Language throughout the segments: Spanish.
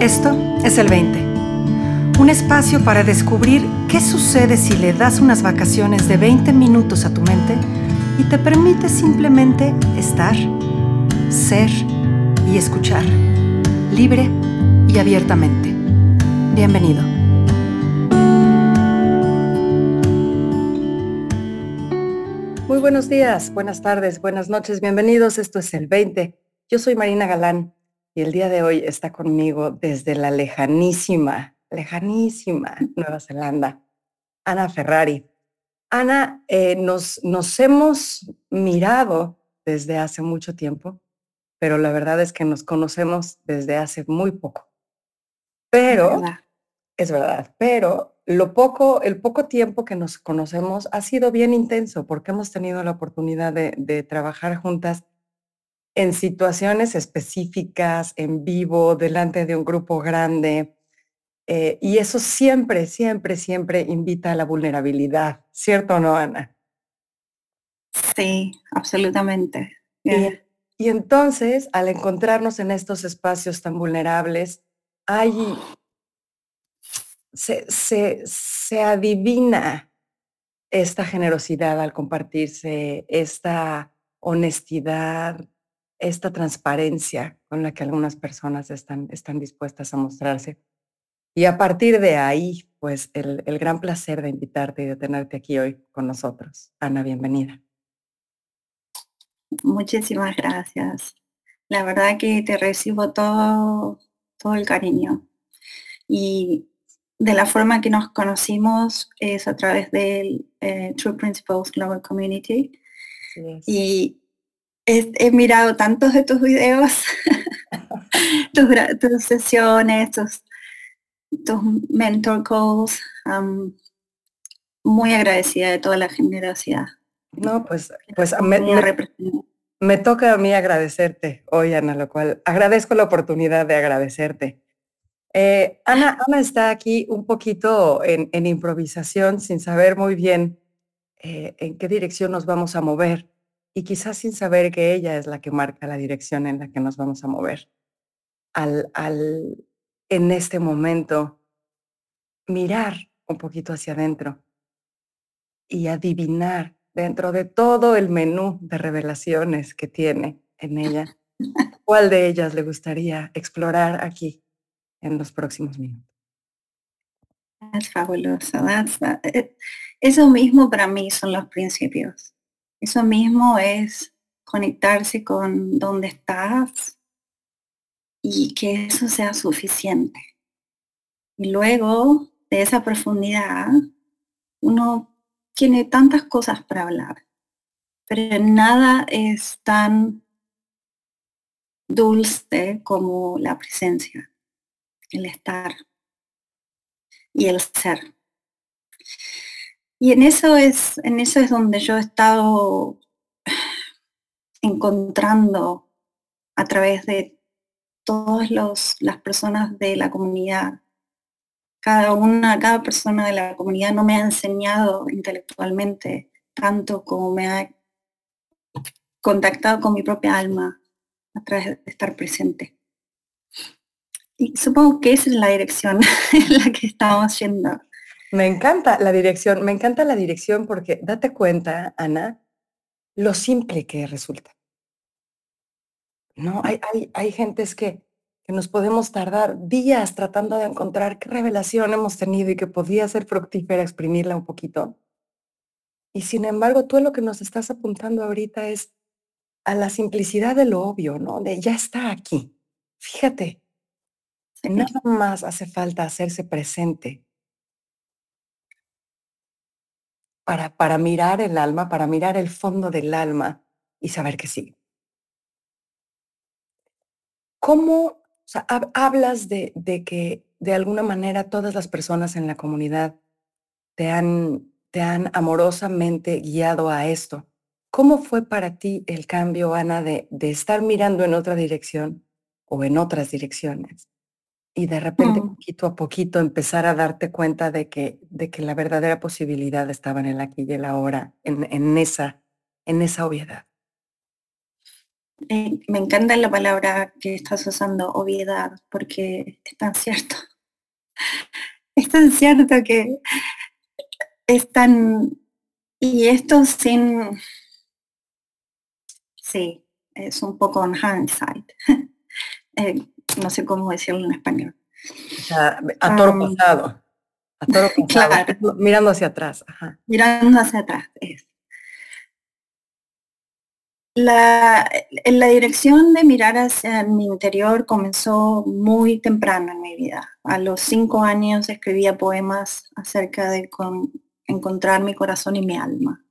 Esto es el 20. Un espacio para descubrir qué sucede si le das unas vacaciones de 20 minutos a tu mente y te permite simplemente estar, ser y escuchar, libre y abiertamente. Bienvenido. Muy buenos días, buenas tardes, buenas noches, bienvenidos. Esto es el 20. Yo soy Marina Galán y el día de hoy está conmigo desde la lejanísima, lejanísima Nueva Zelanda, Ana Ferrari. Ana, eh, nos, nos hemos mirado desde hace mucho tiempo, pero la verdad es que nos conocemos desde hace muy poco. Pero, es verdad, pero lo poco, el poco tiempo que nos conocemos ha sido bien intenso porque hemos tenido la oportunidad de, de trabajar juntas en situaciones específicas, en vivo, delante de un grupo grande. Eh, y eso siempre, siempre, siempre invita a la vulnerabilidad, ¿cierto o no, Ana? Sí, absolutamente. Y, entonces, al encontrarnos en estos espacios tan vulnerables, hay, se, se, se adivina esta generosidad al compartirse, esta honestidad, esta transparencia con la que algunas personas están, están dispuestas a mostrarse. Y a partir de ahí, pues el, el gran placer de invitarte y de tenerte aquí hoy con nosotros. Ana, bienvenida. Muchísimas gracias. La verdad que te recibo todo, todo el cariño. Y de la forma que nos conocimos es a través del eh, True Principles Global Community. Y he, mirado tantos de tus videos, tus, sesiones, tus, mentor calls. muy agradecida de toda la generosidad. No, pues, pues me, me, toca a mí agradecerte hoy, Ana, lo cual agradezco la oportunidad de agradecerte. Eh, Ana, Ana está aquí un poquito en, improvisación, sin saber muy bien eh, en qué dirección nos vamos a mover y quizás sin saber que ella es la que marca la dirección en la que nos vamos a mover. Al, al en este momento mirar un poquito hacia adentro y adivinar dentro de todo el menú de revelaciones que tiene en ella, cuál de ellas le gustaría explorar aquí en los próximos minutos. Es fabuloso. Eh, eso mismo para mí son los principios. Eso mismo es conectarse con dónde estás y que eso sea suficiente. Y luego de esa profundidad, uno tiene tantas cosas para hablar, pero nada es tan dulce como la presencia, el estar y el ser. Y en eso es, en eso es donde yo he estado encontrando a través de todas las personas de la comunidad. Cada una, cada persona de la comunidad no me ha enseñado intelectualmente tanto como me ha contactado con mi propia alma a través de estar presente. Y supongo que esa es la dirección en la que estamos yendo. Me encanta la dirección, me encanta la dirección porque date cuenta, Ana, lo simple que resulta. No, hay, hay, hay gentes que, que nos podemos tardar días tratando de encontrar qué revelación hemos tenido y que podía ser fructífera exprimirla un poquito. Y sin embargo, tú lo que nos estás apuntando ahorita es a la simplicidad de lo obvio, ¿no? De ya está aquí. Fíjate, nada más hace falta hacerse presente para, mirar el alma, para mirar el fondo del alma y saber que sí. ¿Cómo hablas de, de, que de alguna manera todas las personas en la comunidad te han, te han amorosamente guiado a esto? ¿Cómo fue para ti el cambio, Ana, de, de estar mirando en otra dirección o en otras direcciones y de repente, mm. poquito a poquito, empezar a darte cuenta de que, de que la verdadera posibilidad estaba en el aquí y el ahora, en, en, esa, en esa obviedad. Eh, me encanta la palabra que estás usando, obviedad, porque es tan cierto. Es tan cierto que es tan... Y esto sin... Sí, es un poco en hindsight. Eh, no sé cómo decirlo en español. a toro pasado. A toro pasado. Mirando hacia atrás. Mirando hacia atrás. Es. La, la, dirección de mirar hacia mi interior comenzó muy temprano en mi vida. A los cinco años escribía poemas acerca de encontrar mi corazón y mi alma.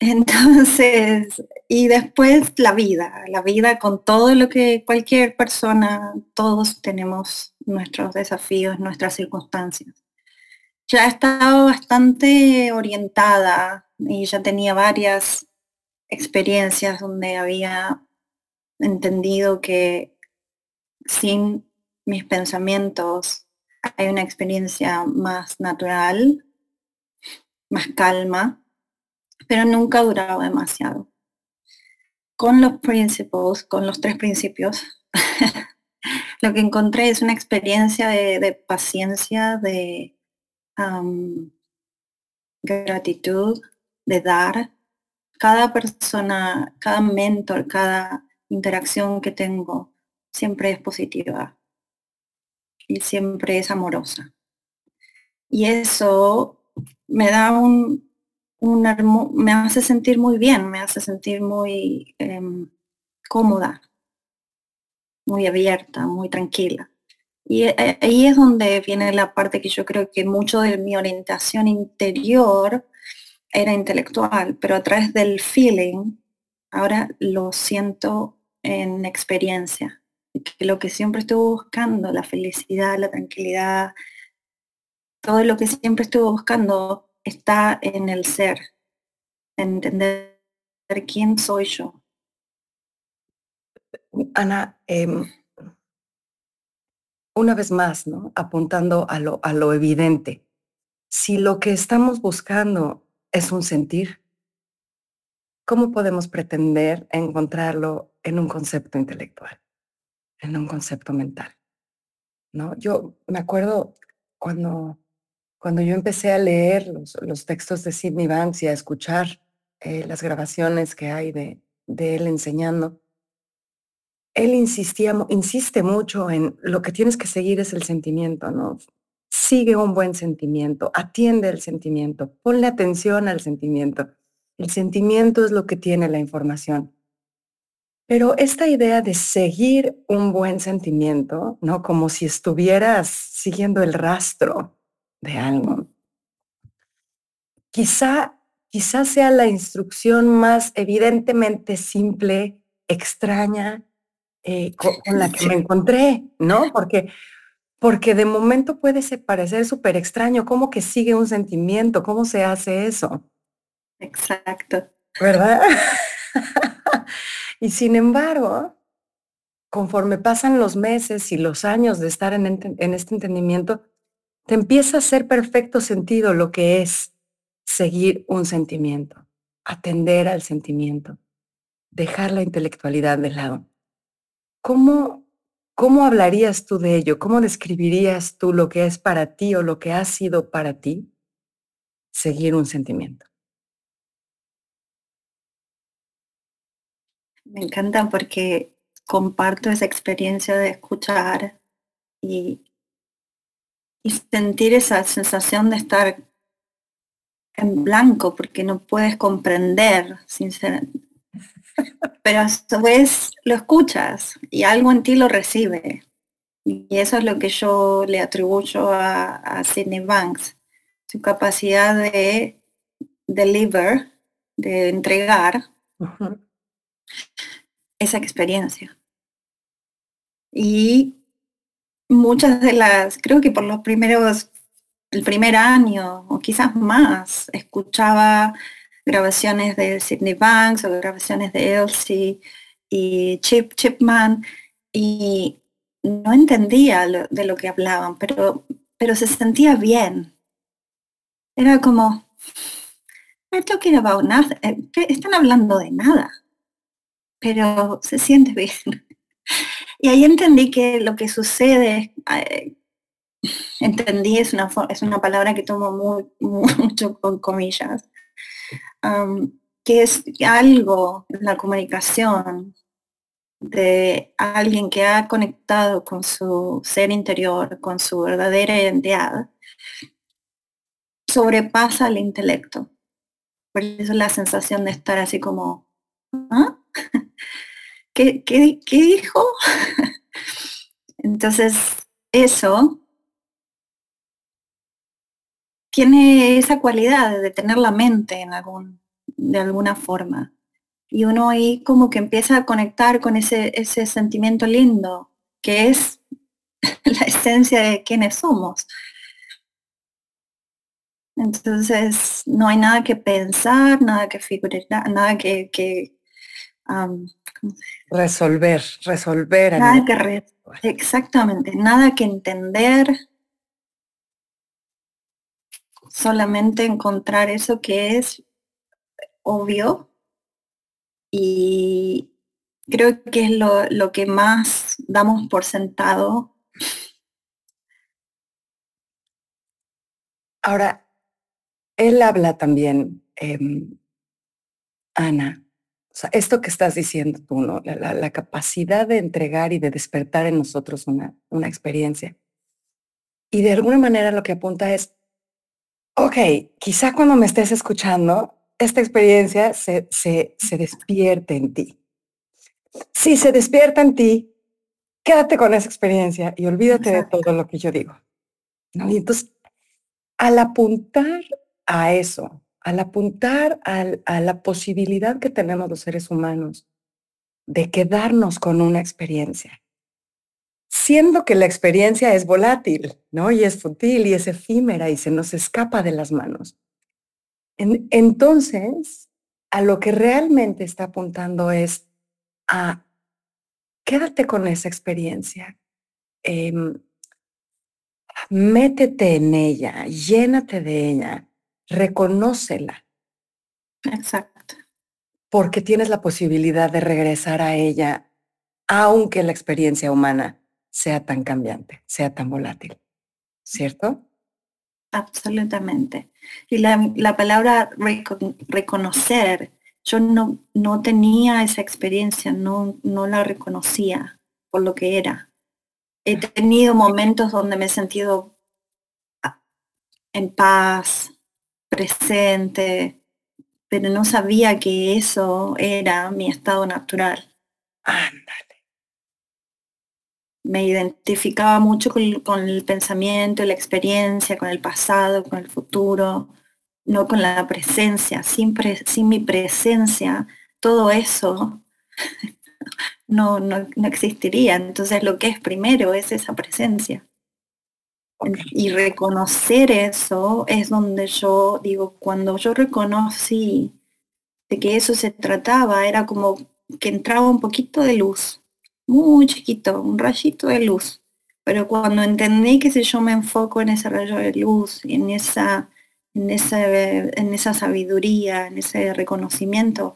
Entonces, y después la vida, la vida con todo lo que cualquier persona, todos tenemos nuestros desafíos, nuestras circunstancias. Ya estaba bastante orientada y ya tenía varias experiencias donde había entendido que sin mis pensamientos hay una experiencia más natural, más calma, pero nunca duraba demasiado. Con los principios, con los tres principios, lo que encontré es una experiencia de, paciencia, de gratitud, de dar, cada persona, cada mentor, cada interacción que tengo siempre es positiva y siempre es amorosa. Y eso me da un, me hace sentir muy bien, me hace sentir muy em, cómoda, muy abierta, muy tranquila. Y eh, ahí es donde viene la parte que yo creo que mucho de mi orientación interior era intelectual, pero a través del feeling, ahora lo siento en experiencia. Que lo que siempre estuve buscando, la felicidad, la tranquilidad, todo lo que siempre estuve buscando está en el ser, en entender quién soy yo. Ana, em, una vez más, ¿no? Apuntando a lo, a lo evidente. Si lo que estamos buscando es un sentir. ¿Cómo podemos pretender encontrarlo en un concepto intelectual, en un concepto mental? ¿No? Yo me acuerdo cuando, cuando yo empecé a leer los, textos de Sidney Banks y a escuchar eh, las grabaciones que hay de, de él enseñando, él insistía, insiste mucho en lo que tienes que seguir es el sentimiento, ¿no? sigue un buen sentimiento, atiende el sentimiento, ponle atención al sentimiento. El sentimiento es lo que tiene la información. Pero esta idea de seguir un buen sentimiento, ¿no? Como si estuvieras siguiendo el rastro de algo. Quizá, quizá sea la instrucción más evidentemente simple, extraña, eh, con, la que me encontré, ¿no? Porque porque de momento puede parecer súper extraño, ¿cómo que sigue un sentimiento? ¿Cómo se hace eso? Exacto. ¿Verdad? y sin embargo, conforme pasan los meses y los años de estar en, en este entendimiento, te empieza a hacer perfecto sentido lo que es seguir un sentimiento, atender al sentimiento, dejar la intelectualidad de lado. ¿Cómo, ¿Cómo hablarías tú de ello? ¿Cómo describirías tú lo que es para ti o lo que ha sido para ti seguir un sentimiento? Me encanta porque comparto esa experiencia de escuchar y, y sentir esa sensación de estar en blanco porque no puedes comprender, sinceramente pero a su vez lo escuchas y algo en ti lo recibe. Y eso es lo que yo le atribuyo a, a Sidney Banks, su capacidad de deliver, de entregar esa experiencia. Y muchas de las, creo que por los primeros, el primer año o quizás más, escuchaba grabaciones de Sidney Banks o grabaciones de Elsie y Chip Chipman y no entendía de lo que hablaban, pero, pero se sentía bien. Era como, talking about nothing. Eh, están hablando de nada. pero se siente bien. Y ahí entendí que lo que sucede, eh, entendí, es una, es una palabra que tomo muy, mucho con comillas, que es algo la comunicación de alguien que ha conectado con su ser interior, con su verdadera identidad, sobrepasa el intelecto. Por eso la sensación de estar así como, ¿ah? ¿Qué, qué, dijo? Entonces, eso tiene esa cualidad de tener la mente en algún, de alguna forma. Y uno ahí como que empieza a conectar con ese, ese sentimiento lindo, que es la esencia de quienes somos. Entonces, no hay nada que pensar, nada que figurar, nada que resolver, resolver. Nada que exactamente, nada que entender, solamente encontrar eso que es obvio y creo que es lo, lo que más damos por sentado. Ahora, él habla también, em, Ana, o sea, esto que estás diciendo tú, ¿no? La, la, capacidad de entregar y de despertar en nosotros una, una experiencia. Y de alguna manera lo que apunta es, ok, quizá cuando me estés escuchando, esta experiencia se, se, se despierte en ti. Si se despierta en ti, quédate con esa experiencia y olvídate de todo lo que yo digo. ¿no? Y entonces, al apuntar a eso, al apuntar a la posibilidad que tenemos los seres humanos de quedarnos con una experiencia, siendo que la experiencia es volátil, ¿no? Y es fútil y es efímera y se nos escapa de las manos. entonces, a lo que realmente está apuntando es a quédate con esa experiencia, em, métete en ella, llénate de ella, reconócela. Exacto. Porque tienes la posibilidad de regresar a ella, aunque la experiencia humana sea tan cambiante, sea tan volátil. ¿Cierto? Absolutamente. Y la, la palabra reconocer, yo no, no tenía esa experiencia, no, no la reconocía por lo que era. He tenido momentos donde me he sentido ah, en paz, presente, pero no sabía que eso era mi estado natural. Ándale. Me identificaba mucho con, el pensamiento, la experiencia, con el pasado, con el futuro, no con la presencia. Sin, sin mi presencia, todo eso no, no, no existiría. Entonces lo que es primero es esa presencia. Y reconocer eso es donde yo digo, cuando yo reconocí de que eso se trataba, era como que entraba un poquito de luz, muy chiquito, un rayito de luz. Pero cuando entendí que si yo me enfoco en ese rayo de luz, en esa, en en esa sabiduría, en ese reconocimiento,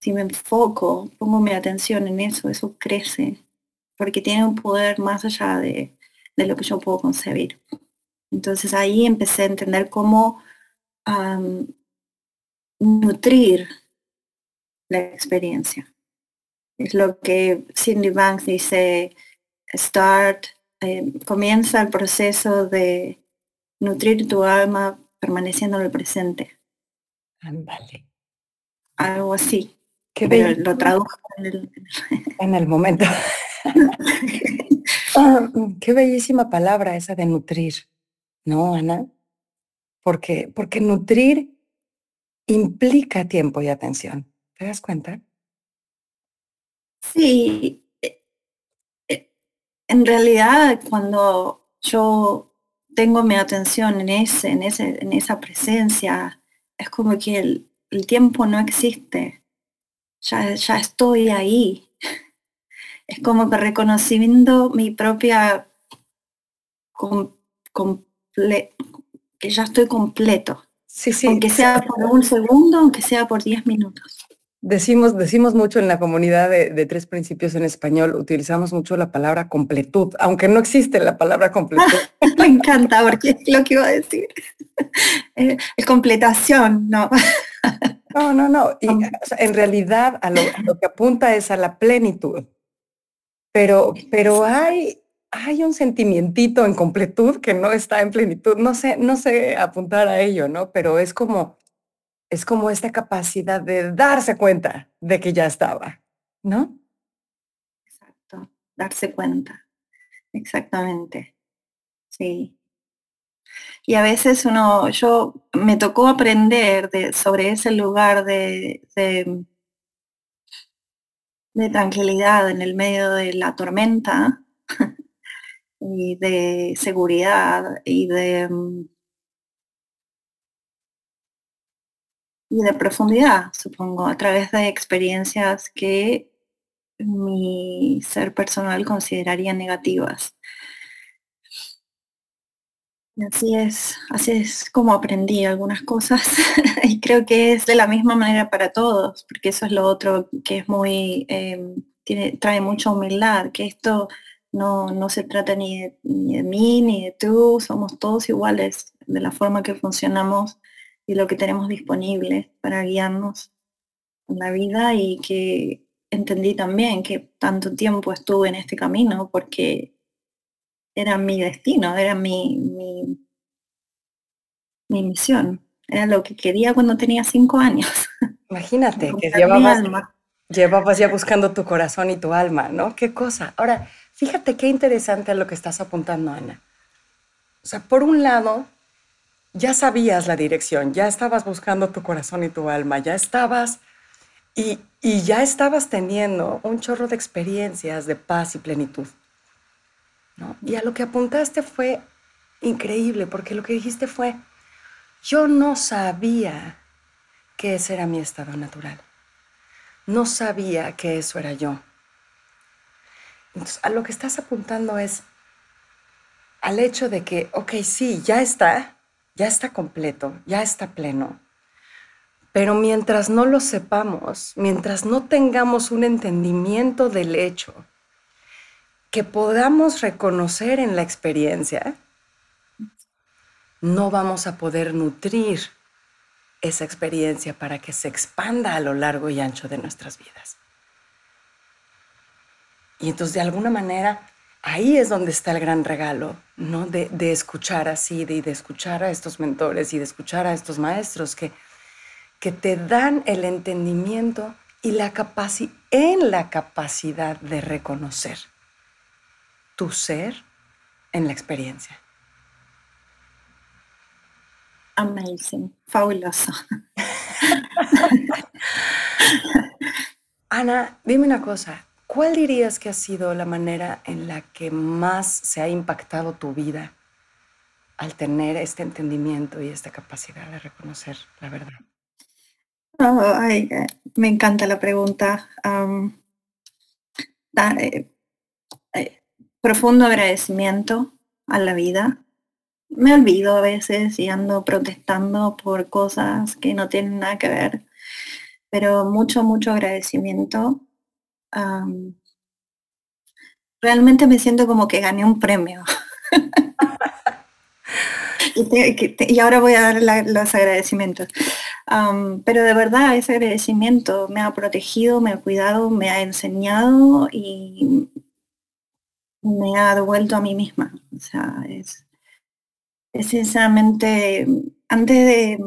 si me enfoco, pongo mi atención en eso, eso crece, porque tiene un poder más allá de, de lo que yo puedo concebir. Entonces ahí empecé a entender cómo nutrir la experiencia. Es lo que Cindy Banks dice, start, eh, comienza el proceso de nutrir tu alma permaneciendo en el presente. Ándale. Algo así. Qué lo traduzco en el, en el momento. Ah, qué bellísima palabra esa de nutrir, ¿no, Ana? Porque, porque nutrir implica tiempo y atención. ¿Te das cuenta? Sí. Eh, eh, en realidad, cuando yo tengo mi atención en ese, en ese, en esa presencia, es como que el, el tiempo no existe. Ya, ya estoy ahí es como que reconociendo mi propia que ya estoy completo. Sí, sí. Aunque sea por un segundo, aunque sea por diez minutos. Decimos, decimos mucho en la comunidad de, tres principios en español, utilizamos mucho la palabra completud, aunque no existe la palabra completud. Me encanta porque es lo que iba a decir. Eh, completación, no. No, no, no. Y, en realidad a lo, que apunta es a la plenitud. Pero, pero hay, hay un sentimientito en completud que no está en plenitud. No sé, no sé apuntar a ello, ¿no? Pero es como, es como esta capacidad de darse cuenta de que ya estaba, ¿no? Exacto, darse cuenta. Exactamente. Sí. Y a veces uno, yo me tocó aprender de, sobre ese lugar de, de, tranquilidad en el medio de la tormenta y de seguridad y de, y de profundidad, supongo, a través de experiencias que mi ser personal consideraría negativas. Así es, así es como aprendí algunas cosas y creo que es de la misma manera para todos, porque eso es lo otro que es muy, em, tiene, trae mucha humildad, que esto no, no se trata ni de, ni de, mí ni de tú, somos todos iguales de la forma que funcionamos y lo que tenemos disponible para guiarnos en la vida y que entendí también que tanto tiempo estuve en este camino porque era mi destino, era mi, mi, misión, era lo que quería cuando tenía cinco años. Imagínate que llevabas, llevabas ya buscando tu corazón y tu alma, ¿no? Qué cosa. Ahora, fíjate qué interesante lo que estás apuntando, Ana. O sea, por un lado, ya sabías la dirección, ya estabas buscando tu corazón y tu alma, ya estabas y, y ya estabas teniendo un chorro de experiencias de paz y plenitud. Y a lo que apuntaste fue increíble, porque lo que dijiste fue, yo no sabía que ese era mi estado natural. No sabía que eso era yo. Entonces, a lo que estás apuntando es al hecho de que, ok, sí, ya está, ya está completo, ya está pleno. Pero mientras no lo sepamos, mientras no tengamos un entendimiento del hecho que podamos reconocer en la experiencia, no vamos a poder nutrir esa experiencia para que se expanda a lo largo y ancho de nuestras vidas. Y entonces, de alguna manera, ahí es donde está el gran regalo, ¿no? De, escuchar así, de, de escuchar a estos mentores y de escuchar a estos maestros que, que te dan el entendimiento y la capacidad, en la capacidad de reconocer tu ser en la experiencia. Amazing, fabuloso. Ana, dime una cosa, ¿cuál dirías que ha sido la manera en la que más se ha impactado tu vida al tener este entendimiento y esta capacidad de reconocer la verdad? Eh, me encanta la pregunta. Eh, eh, profundo agradecimiento a la vida. Me olvido a veces y ando protestando por cosas que no tienen nada que ver, pero mucho, mucho agradecimiento. realmente me siento como que gané un premio. y, ahora voy a dar los agradecimientos. pero de verdad ese agradecimiento me ha protegido, me ha cuidado, me ha enseñado y me ha devuelto a mí misma. O sea, es, es sinceramente, antes de,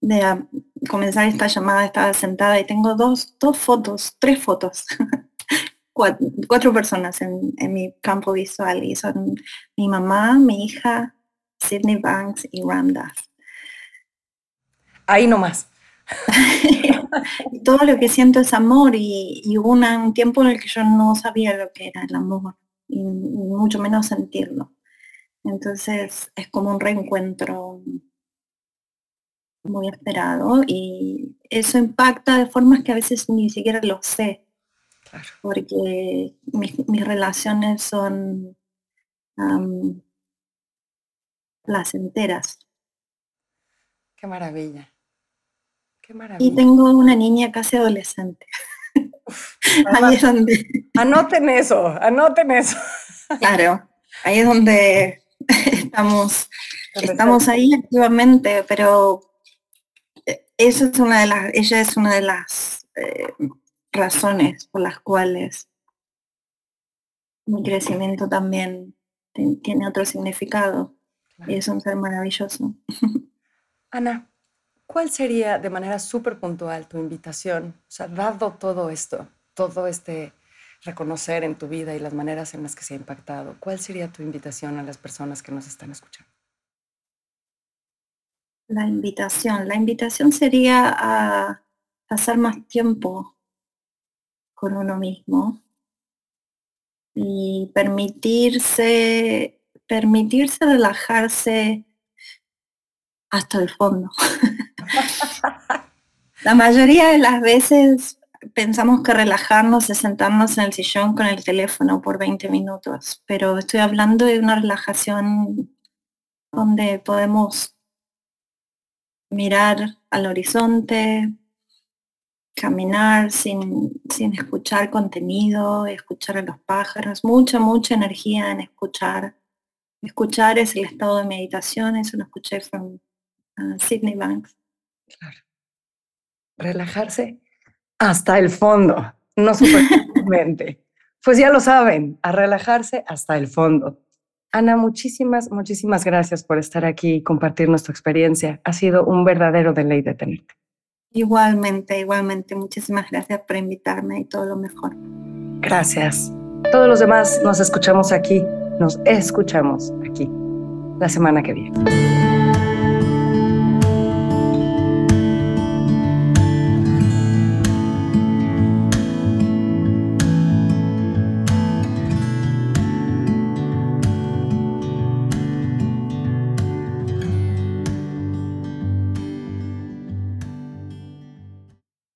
de, comenzar esta llamada estaba sentada y tengo dos, dos fotos, tres fotos, cuatro, personas en, en, mi campo visual y son mi mamá, mi hija, Sidney Banks y Randa. Ahí nomás. y todo lo que siento es amor y, y hubo un tiempo en el que yo no sabía lo que era el amor y mucho menos sentirlo. Entonces es como un reencuentro muy esperado y eso impacta de formas que a veces ni siquiera lo sé. Porque mis, relaciones son placenteras. Qué maravilla. Qué maravilla. Y tengo una niña casi adolescente. Ahí es donde... Anoten eso, anoten eso. Claro, ahí es donde estamos, estamos ahí activamente, pero esa es una de las, ella es una de las eh, razones por las cuales mi crecimiento también tiene otro significado y es un ser maravilloso. Ana, ¿cuál sería de manera súper puntual tu invitación? O sea, dado todo esto, todo este reconocer en tu vida y las maneras en las que se ha impactado, ¿cuál sería tu invitación a las personas que nos están escuchando? La invitación, la invitación sería a pasar más tiempo con uno mismo y permitirse, permitirse relajarse hasta el fondo. la mayoría de las veces pensamos que relajarnos es sentarnos en el sillón con el teléfono por 20 minutos, pero estoy hablando de una relajación donde podemos mirar al horizonte, caminar sin, sin escuchar contenido, escuchar a los pájaros, mucha, mucha energía en escuchar. Escuchar es el estado de meditación, eso lo escuché con uh, Sydney Banks. Claro. Relajarse hasta el fondo, no superficialmente. pues ya lo saben, a relajarse hasta el fondo. Ana, muchísimas, muchísimas gracias por estar aquí y compartir nuestra experiencia. Ha sido un verdadero deleite tenerte. Igualmente, igualmente. Muchísimas gracias por invitarme y todo lo mejor. Gracias. Todos los demás nos escuchamos aquí, nos escuchamos aquí la semana que viene.